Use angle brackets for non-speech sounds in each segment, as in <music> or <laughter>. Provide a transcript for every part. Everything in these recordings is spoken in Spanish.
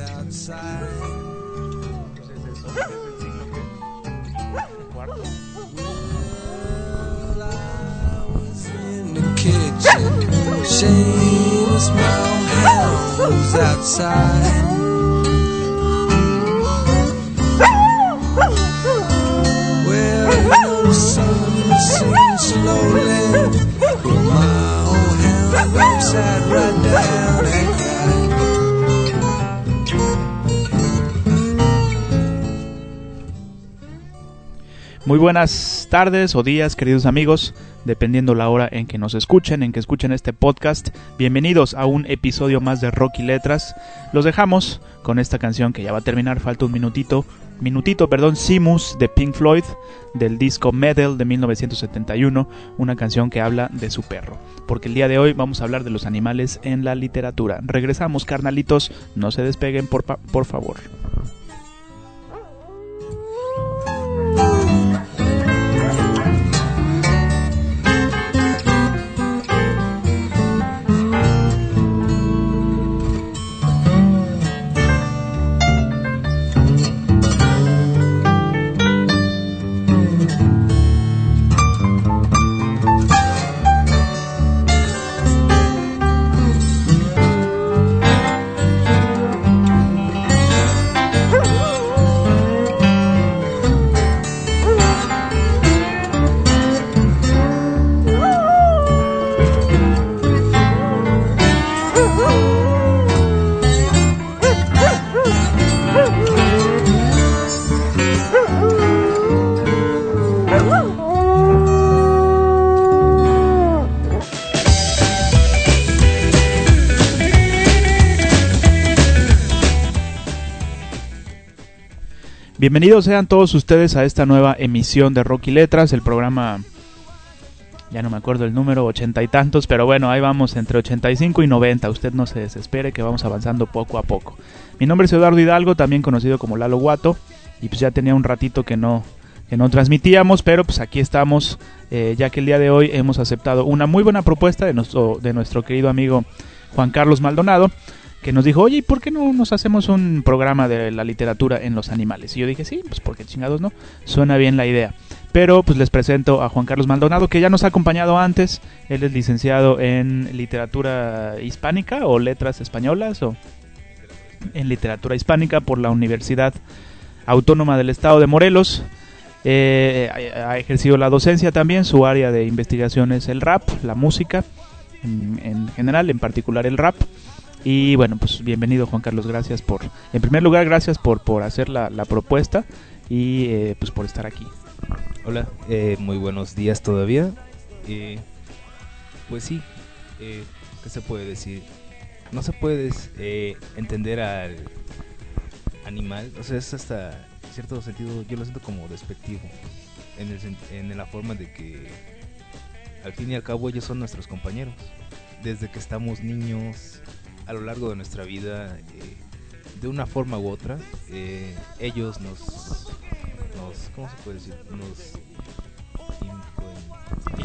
Outside. Well, I was in the kitchen. My hound who's outside. Well, you Muy buenas tardes o días, queridos amigos, dependiendo la hora en que nos escuchen, en que escuchen este podcast. Bienvenidos a un episodio más de Rock y Letras. Los dejamos con esta canción que ya va a terminar, falta un minutito, minutito, perdón, Simus de Pink Floyd, del disco Medal de 1971, una canción que habla de su perro. Porque el día de hoy vamos a hablar de los animales en la literatura. Regresamos, carnalitos, no se despeguen, por, por favor. Bienvenidos sean todos ustedes a esta nueva emisión de Rocky Letras, el programa, ya no me acuerdo el número, ochenta y tantos, pero bueno, ahí vamos entre 85 y 90, usted no se desespere que vamos avanzando poco a poco. Mi nombre es Eduardo Hidalgo, también conocido como Lalo Guato, y pues ya tenía un ratito que no, que no transmitíamos, pero pues aquí estamos, eh, ya que el día de hoy hemos aceptado una muy buena propuesta de nuestro, de nuestro querido amigo Juan Carlos Maldonado, que nos dijo, oye, ¿y por qué no nos hacemos un programa de la literatura en los animales? Y yo dije, sí, pues porque chingados no, suena bien la idea. Pero pues les presento a Juan Carlos Maldonado, que ya nos ha acompañado antes. Él es licenciado en literatura hispánica o letras españolas o en literatura hispánica por la Universidad Autónoma del Estado de Morelos. Eh, ha ha ejercido la docencia también, su área de investigación es el rap, la música en, en general, en particular el rap. Y bueno, pues bienvenido Juan Carlos, gracias por, en primer lugar, gracias por, por hacer la, la propuesta y eh, pues por estar aquí. Hola, eh, muy buenos días todavía. Eh, pues sí, eh, ¿qué se puede decir? No se puede eh, entender al animal, o sea, es hasta en cierto sentido, yo lo siento como despectivo, en, el, en la forma de que al fin y al cabo ellos son nuestros compañeros. Desde que estamos niños, a lo largo de nuestra vida, eh, de una forma u otra, eh, ellos nos, nos, ¿cómo se puede decir? Nos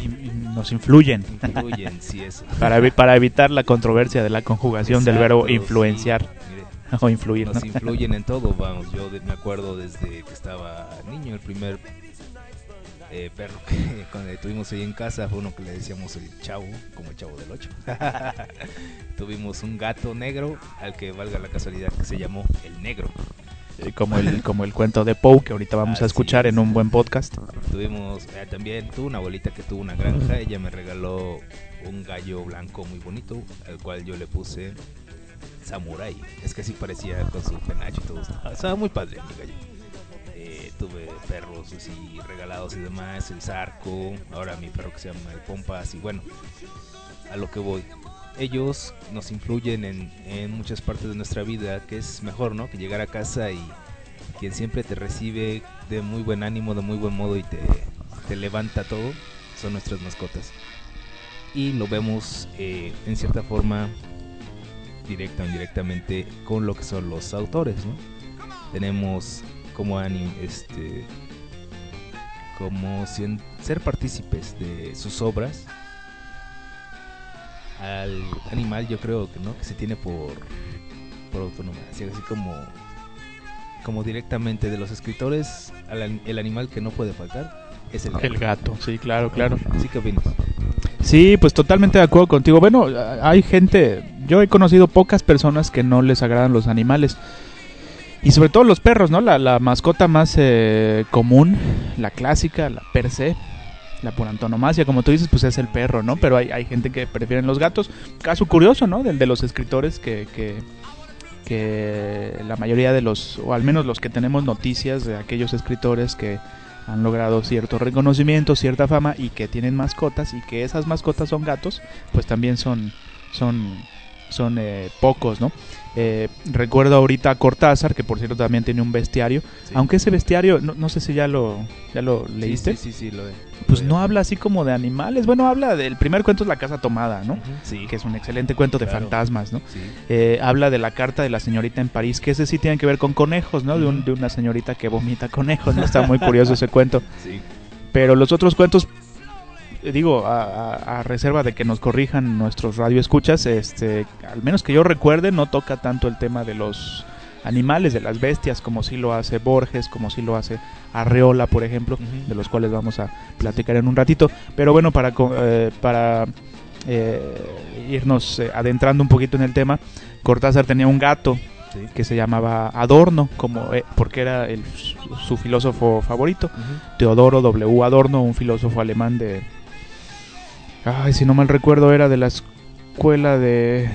Y, nos influyen influyen, <laughs> sí, eso. para, evi- para evitar la controversia de la conjugación del verbo influenciar sí, mire, <laughs> o influir. nos ¿no? influyen en todo, vamos. Yo de- me acuerdo desde que estaba niño, el primer eh, perro que <laughs> cuando tuvimos ahí en casa fue uno que le decíamos el chavo, como el chavo del 8. <laughs> tuvimos un gato negro al que valga la casualidad que se llamó el negro. Eh, como el como el cuento de Poe que ahorita vamos a escuchar es. en un buen podcast. Tuvimos eh, también, tuve una abuelita que tuvo una granja, ella me regaló un gallo blanco muy bonito, al cual yo le puse Samurai. Es que así parecía con su penacho y todo. Estaba- Estaba muy padre mi gallo. Eh, tuve perros así regalados y demás, el Zarco, ahora mi perro que se llama el Pompas y bueno, a lo que voy. Ellos nos influyen en, en muchas partes de nuestra vida, que es mejor, ¿no? Que llegar a casa y quien siempre te recibe de muy buen ánimo, de muy buen modo y te, te levanta todo, son nuestras mascotas. Y lo vemos eh, en cierta forma, directa o indirectamente, con lo que son los autores, ¿no? Tenemos como anim- este como ser partícipes de sus obras al animal yo creo que no que se tiene por por autonomía así así como como directamente de los escritores al an- el animal que no puede faltar es el gato. El gato, sí, claro, claro. Así que opinas. Sí, pues totalmente de acuerdo contigo. Bueno, a- hay gente, yo he conocido pocas personas que no les agradan los animales. Y sobre todo los perros, ¿no? La, la mascota más eh, común, la clásica, la per se, la por antonomasia, como tú dices, pues es el perro, ¿no? Pero hay, hay gente que prefieren los gatos. Caso curioso, ¿no? De los escritores que, que, que la mayoría de los, o al menos los que tenemos noticias de aquellos escritores que han logrado cierto reconocimiento, cierta fama y que tienen mascotas y que esas mascotas son gatos, pues también son son son eh, pocos, ¿no? Eh, recuerdo ahorita a Cortázar, que por cierto también tiene un bestiario, Sí. aunque ese bestiario, no, no sé si ya lo ya lo leíste, Sí, sí, sí, lo he- pues lo he- no habla así como de animales, bueno, habla del primer cuento es La Casa Tomada, ¿no? Sí. Que es un excelente cuento de fantasmas, ¿no? Sí. Eh, habla de la carta de la señorita en París, que ese sí tiene que ver con conejos, ¿no? De, un- de una señorita que vomita conejos, ¿no? Está muy curioso ese cuento. Sí. Pero los otros cuentos, digo, a, a- a reserva de que nos corrijan nuestros radioescuchas, este, al menos que yo recuerde, no toca tanto el tema de los animales, de las bestias, como sí lo hace Borges, como sí lo hace Arreola, por ejemplo, de los cuales vamos a platicar en un ratito. Pero bueno, para, eh, para eh, irnos eh, adentrando un poquito en el tema, Cortázar tenía un gato Sí. que se llamaba Adorno, como, eh, porque era el- su, su filósofo favorito. Ujú. Teodoro W. Adorno, un filósofo alemán de... Ay, si no mal recuerdo, era de la escuela de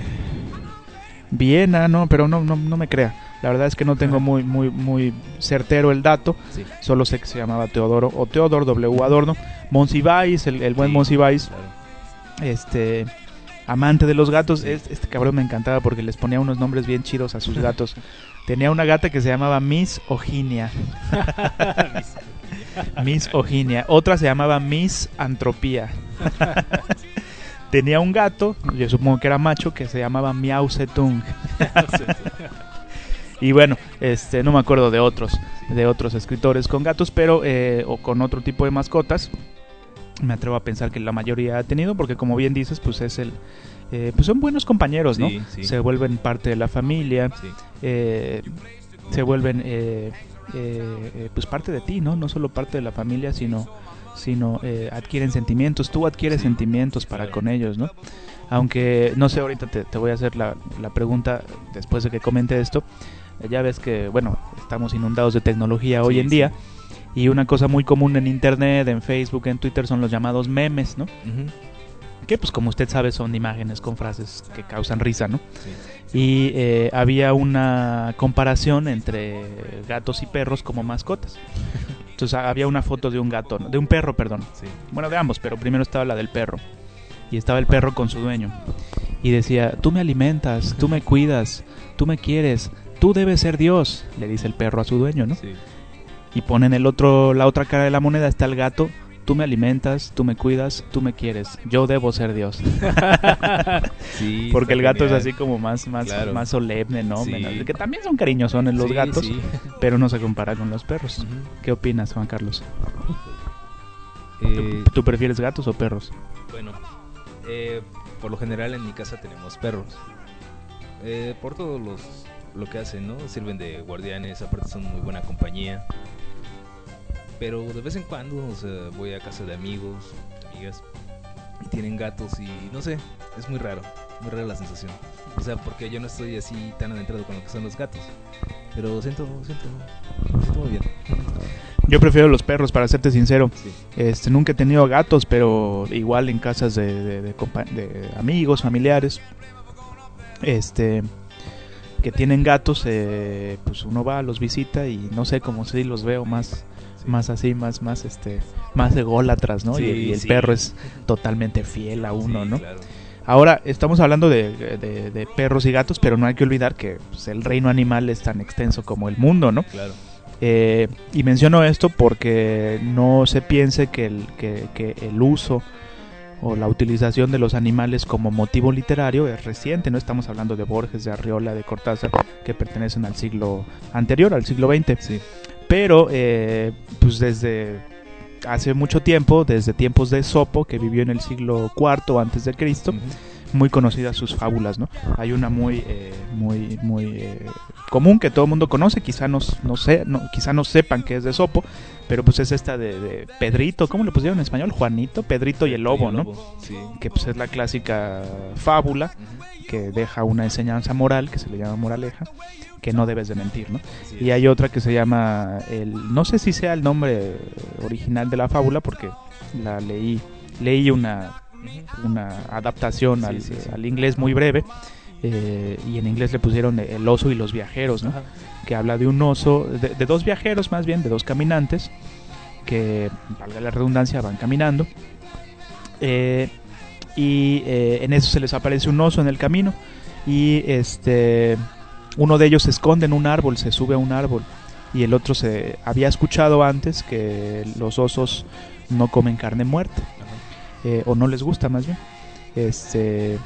Viena, ¿no? Pero no, no, no me crea. La verdad es que no tengo muy, muy, muy certero el dato. Sí. Solo sé que se llamaba Teodoro o Teodor W. Adorno. Monsiváis, el, el buen Sí, Monsiváis, claro. este amante de los gatos. Es- Este cabrón me encantaba porque les ponía unos nombres bien chidos a sus gatos. <laughs> Tenía una gata que se llamaba Miss Oginia. <laughs> Miss Oginia. Otra se llamaba Miss Antropía. <laughs> Tenía un gato, yo supongo que era macho, que se llamaba Miau Zetung. <laughs> Y bueno, este, no me acuerdo de otros, de otros escritores con gatos, pero eh, o con otro tipo de mascotas. Me atrevo a pensar que la mayoría ha tenido, porque como bien dices, pues es el, eh, pues son buenos compañeros, ¿no? Sí, sí. Se vuelven parte de la familia, Sí. eh, se vuelven eh, eh, eh, pues parte de ti, ¿no? No solo parte de la familia, sino sino eh, adquieren sentimientos. Tú adquieres sentimientos para con ellos, ¿no? Aunque no sé, ahorita te, te voy a hacer la, la pregunta después de que comente esto. Ya ves que, bueno, estamos inundados de tecnología hoy en sí. día. Y una cosa muy común en internet, en Facebook, en Twitter son los llamados memes, ¿no? Que pues como usted sabe son imágenes con frases que causan risa, ¿no? Sí. y eh, había una comparación entre gatos y perros como mascotas. <laughs> Entonces había una foto de un gato, ¿no? de un perro, perdón. Sí. Bueno, de ambos, pero primero estaba la del perro. Y estaba el perro con su dueño. Y decía, tú me alimentas, tú me cuidas, tú me quieres, tú debes ser Dios, le dice el perro a su dueño, ¿no? Sí. Y ponen el otro, la otra cara de la moneda, está el gato, tú me alimentas, tú me cuidas, tú me quieres, yo debo ser Dios. <laughs> Sí, <laughs> Porque el gato es así como más, más, Claro. más solemne, ¿no? Sí. Menos- que también son cariñosones los Sí, gatos, <laughs> pero no se compara con los perros. ¿Qué opinas, Juan Carlos? Eh, ¿Tú, tú prefieres gatos o perros? Bueno, eh, por lo general en mi casa tenemos perros. Eh, por todo los, lo que hacen, ¿no? Sirven de guardianes, aparte son muy buena compañía. Pero de vez en cuando o sea, voy a casa de amigos, amigas, y tienen gatos y no sé, es muy raro, muy rara la sensación. O sea, porque yo no estoy así tan adentrado con lo que son los gatos. Pero siento, siento, siento muy bien. Yo prefiero los perros, para serte sincero. Sí. Este, nunca he tenido gatos, pero igual en casas de, de- de de amigos, familiares. Este, que tienen gatos, eh, pues uno va, los visita y no sé, como si los veo más más así, más más este más ególatras, ¿no? Sí, y, y el sí. perro es totalmente fiel a uno, ¿no? claro. Ahora, estamos hablando de, de- de perros y gatos, pero no hay que olvidar que pues, el reino animal es tan extenso como el mundo, ¿no? Claro. Eh, y menciono esto porque no se piense que el, que, que el uso o la utilización de los animales como motivo literario es reciente, no estamos hablando de Borges, de Arriola, de Cortázar, que pertenecen al siglo anterior, al siglo XX, Sí. Pero eh, pues desde hace mucho tiempo, desde tiempos de Sopo, que vivió en el siglo IV antes de Cristo, muy conocidas sus fábulas, ¿no? Hay una muy, eh, muy, muy eh, común que todo el mundo conoce, quizá no, no sé, no, quizá no sepan que es de Sopo, pero pues es esta de, de Pedrito, ¿cómo le pusieron en español? Juanito, Pedrito y el lobo, el ¿no? Sí. Que pues es la clásica fábula. Que deja una enseñanza moral, que se le llama moraleja, que no debes de mentir, ¿no? Y hay otra que se llama el no sé si sea el nombre original de la fábula porque la leí leí una una adaptación Sí, al, sí, sí. al inglés muy breve eh, y en inglés le pusieron el oso y los viajeros, ¿no? Ajá. que habla de un oso, de, de dos viajeros más bien, de dos caminantes que, valga la redundancia, van caminando eh, y eh, en eso se les aparece un oso en el camino y este uno de ellos se esconde en un árbol, se sube a un árbol y el otro se había escuchado antes que los osos no comen carne muerta eh, o no les gusta más bien. Este,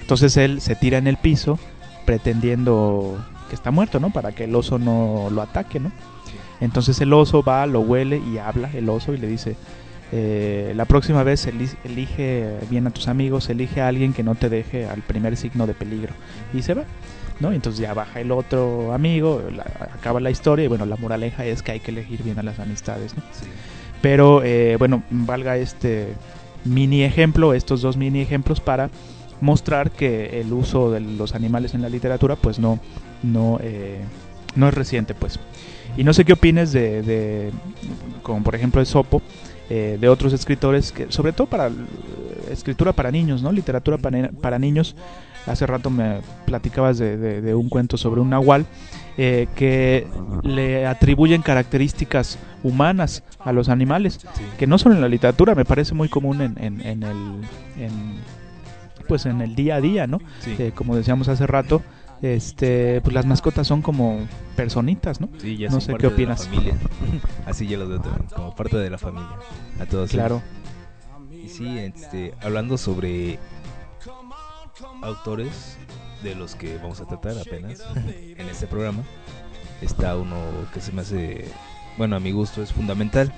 entonces él se tira en el piso pretendiendo que está muerto, ¿no? Para que el oso no lo ataque, ¿no? Entonces el oso va, lo huele y habla el oso y le dice, eh, la próxima vez eli- elige bien a tus amigos, elige a alguien que no te deje al primer signo de peligro. Y se va, ¿no? Entonces ya baja el otro amigo, la- acaba la historia y bueno, la moraleja es que hay que elegir bien a las amistades, ¿no? Sí. Pero eh, bueno, valga este mini ejemplo, estos dos mini ejemplos para mostrar que el uso de los animales en la literatura pues no, no, eh, no es reciente pues. Y no sé qué opines de, de como por ejemplo de Sopo, eh, de otros escritores, que sobre todo para eh, escritura para niños, ¿no? Literatura para, para niños. Hace rato me platicabas de, de- de un cuento sobre un nahual eh, que le atribuyen características humanas a los animales, Sí. que no solo en la literatura, me parece muy común en, en, en el en, pues en el día a día, ¿no? Sí. Eh, como decíamos hace rato, este pues las mascotas son como personitas, ¿no? Sí, ya No son sé parte qué de opinas. la familia. <laughs> Así yo los veo también, como parte de la familia. A todos. Claro. ellos. Y sí, este, hablando sobre autores de los que vamos a tratar apenas <laughs> en este programa, está uno que se me hace, bueno, a mi gusto es fundamental,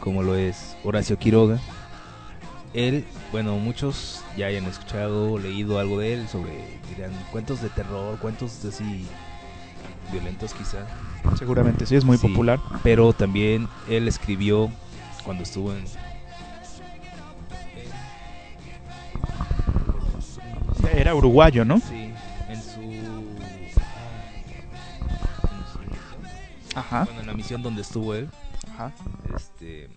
como lo es Horacio Quiroga. Él, bueno, muchos ya hayan escuchado leído algo de él sobre, dirán, cuentos de terror, cuentos así violentos quizá. Seguramente sí, es muy Sí, popular. Pero también él escribió cuando estuvo en... Era uruguayo, ¿no? Sí, en su... su- Ajá. Bueno, en la misión donde estuvo él, Ajá. este,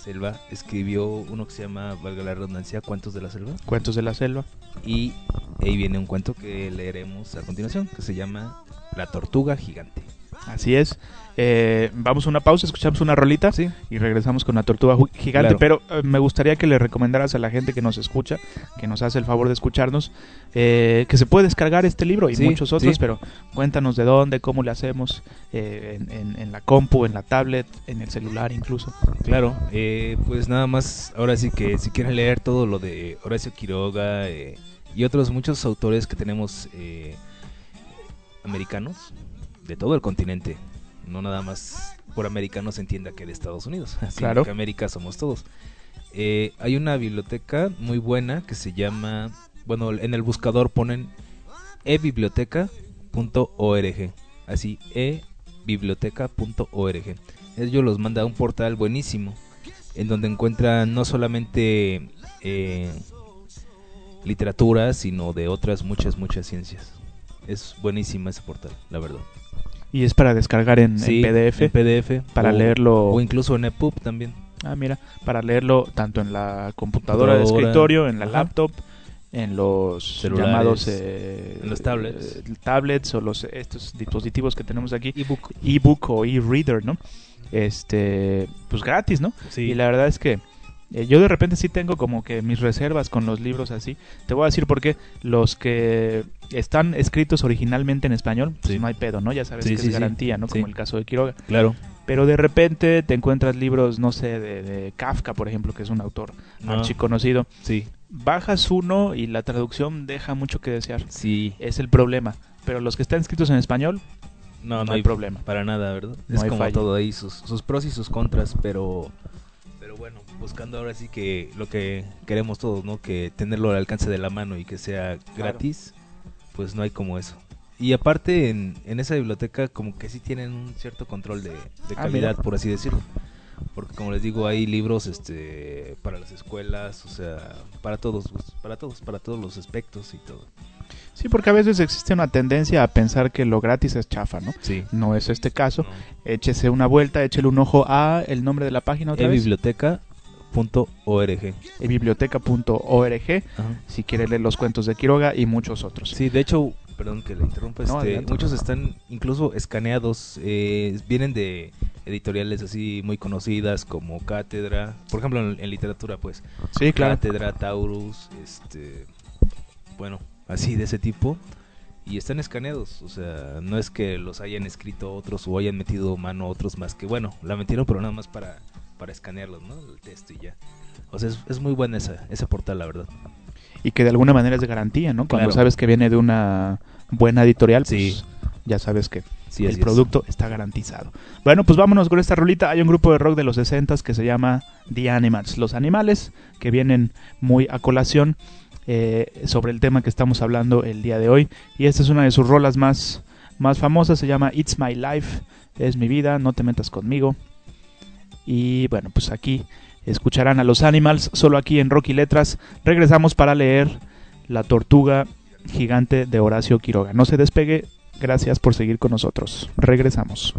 selva, escribió uno que se llama, valga la redundancia, Cuentos de la Selva. Cuentos de la selva. Y ahí viene un cuento que leeremos a continuación, que se llama La Tortuga Gigante. Así es. Eh, vamos a una pausa, escuchamos una rolita Sí. y regresamos con la tortuga gigante. Claro. Pero eh, me gustaría que le recomendaras a la gente que nos escucha, que nos hace el favor de escucharnos, eh, que se puede descargar este libro y Sí, muchos otros, sí. pero cuéntanos de dónde, cómo le hacemos, eh, en, en- en la compu, en la tablet, en el celular incluso. Claro, eh, pues nada más, ahora sí que si quieren leer todo lo de Horacio Quiroga eh, y otros muchos autores que tenemos eh, americanos de todo el continente, no nada más por americanos se entienda que de Estados Unidos, <laughs> sino Claro. que América somos todos. Eh, hay una biblioteca muy buena que se llama, bueno, en el buscador ponen ebiblioteca.org, así ebiblioteca.org. Ellos los manda a un portal buenísimo en donde encuentran no solamente eh, literatura, sino de otras muchas, muchas ciencias. Es buenísima ese portal, la verdad. Y es para descargar en, PDF, en PDF para o- leerlo. o incluso en EPUB también. Ah, mira, para leerlo tanto en la computadora de escritorio, en la Ajá. laptop, en los Celulares, llamados eh, en los tablets. eh, tablets o los estos dispositivos que tenemos aquí, ebook. ebook o e-reader, ¿no? Este, pues gratis, ¿no? Sí. Y la verdad es que eh, yo de repente sí tengo como que mis reservas con los libros así. Te voy a decir por qué. Los que están escritos originalmente en español, pues Sí. no hay pedo, ¿no? Ya sabes Sí, que sí, es garantía, ¿no? Como el caso de Quiroga. Claro. Pero de repente te encuentras libros, no sé, de, de Kafka, por ejemplo, que es un autor No. archiconocido. Sí. Bajas uno y la traducción deja mucho que desear. Sí. Es el problema. Pero los que están escritos en español, No, no hay problema. Para nada, ¿verdad? No es como todo ahí, sus, sus pros y sus contras, pero bueno, buscando ahora sí que lo que queremos todos, ¿no? Que tenerlo al alcance de la mano y que sea gratis, pues no hay como eso. Y aparte en, en esa biblioteca como que sí tienen un cierto control de, de Ah, calidad, por así decirlo. Porque como les digo, hay libros este para las escuelas, o sea, para todos, pues, para todos, para todos los aspectos y todo. sí, porque a veces existe una tendencia a pensar que lo gratis es chafa, ¿no? Sí. No es este caso. Échese una vuelta, échele un ojo a el nombre de la página otra vez. ebiblioteca.org. biblioteca.org si quiere leer los cuentos de Quiroga y muchos otros. Sí, de hecho, perdón que le interrumpa, No, este, muchos están incluso escaneados, eh, vienen de editoriales así muy conocidas como Cátedra, por ejemplo en, en literatura pues, Sí, claro. Cátedra, Taurus, este, bueno, así de ese tipo, y están escaneados, o sea, no es que los hayan escrito otros o hayan metido mano otros más que, bueno, la metieron pero nada más para, para escanearlos, ¿no? El texto y ya. O sea, es, es muy buena esa, ese portal, la verdad. Y que de alguna manera es de garantía, ¿no? Cuando Claro. sabes que viene de una buena editorial, pues Sí. ya sabes que Sí, el es. producto está garantizado. Bueno, pues vámonos con esta rolita. Hay un grupo de rock de los 60 que se llama The Animals, los animales, que vienen muy a colación eh, sobre el tema que estamos hablando el día de hoy. Y esta es una de sus rolas más, más famosas, se llama It's My Life, es mi vida, no te metas conmigo. Y bueno, pues aquí escucharán a los Animals, solo aquí en Rocky Letras. Regresamos para leer La Tortuga Gigante de Horacio Quiroga. No se despegue, gracias por seguir con nosotros. Regresamos.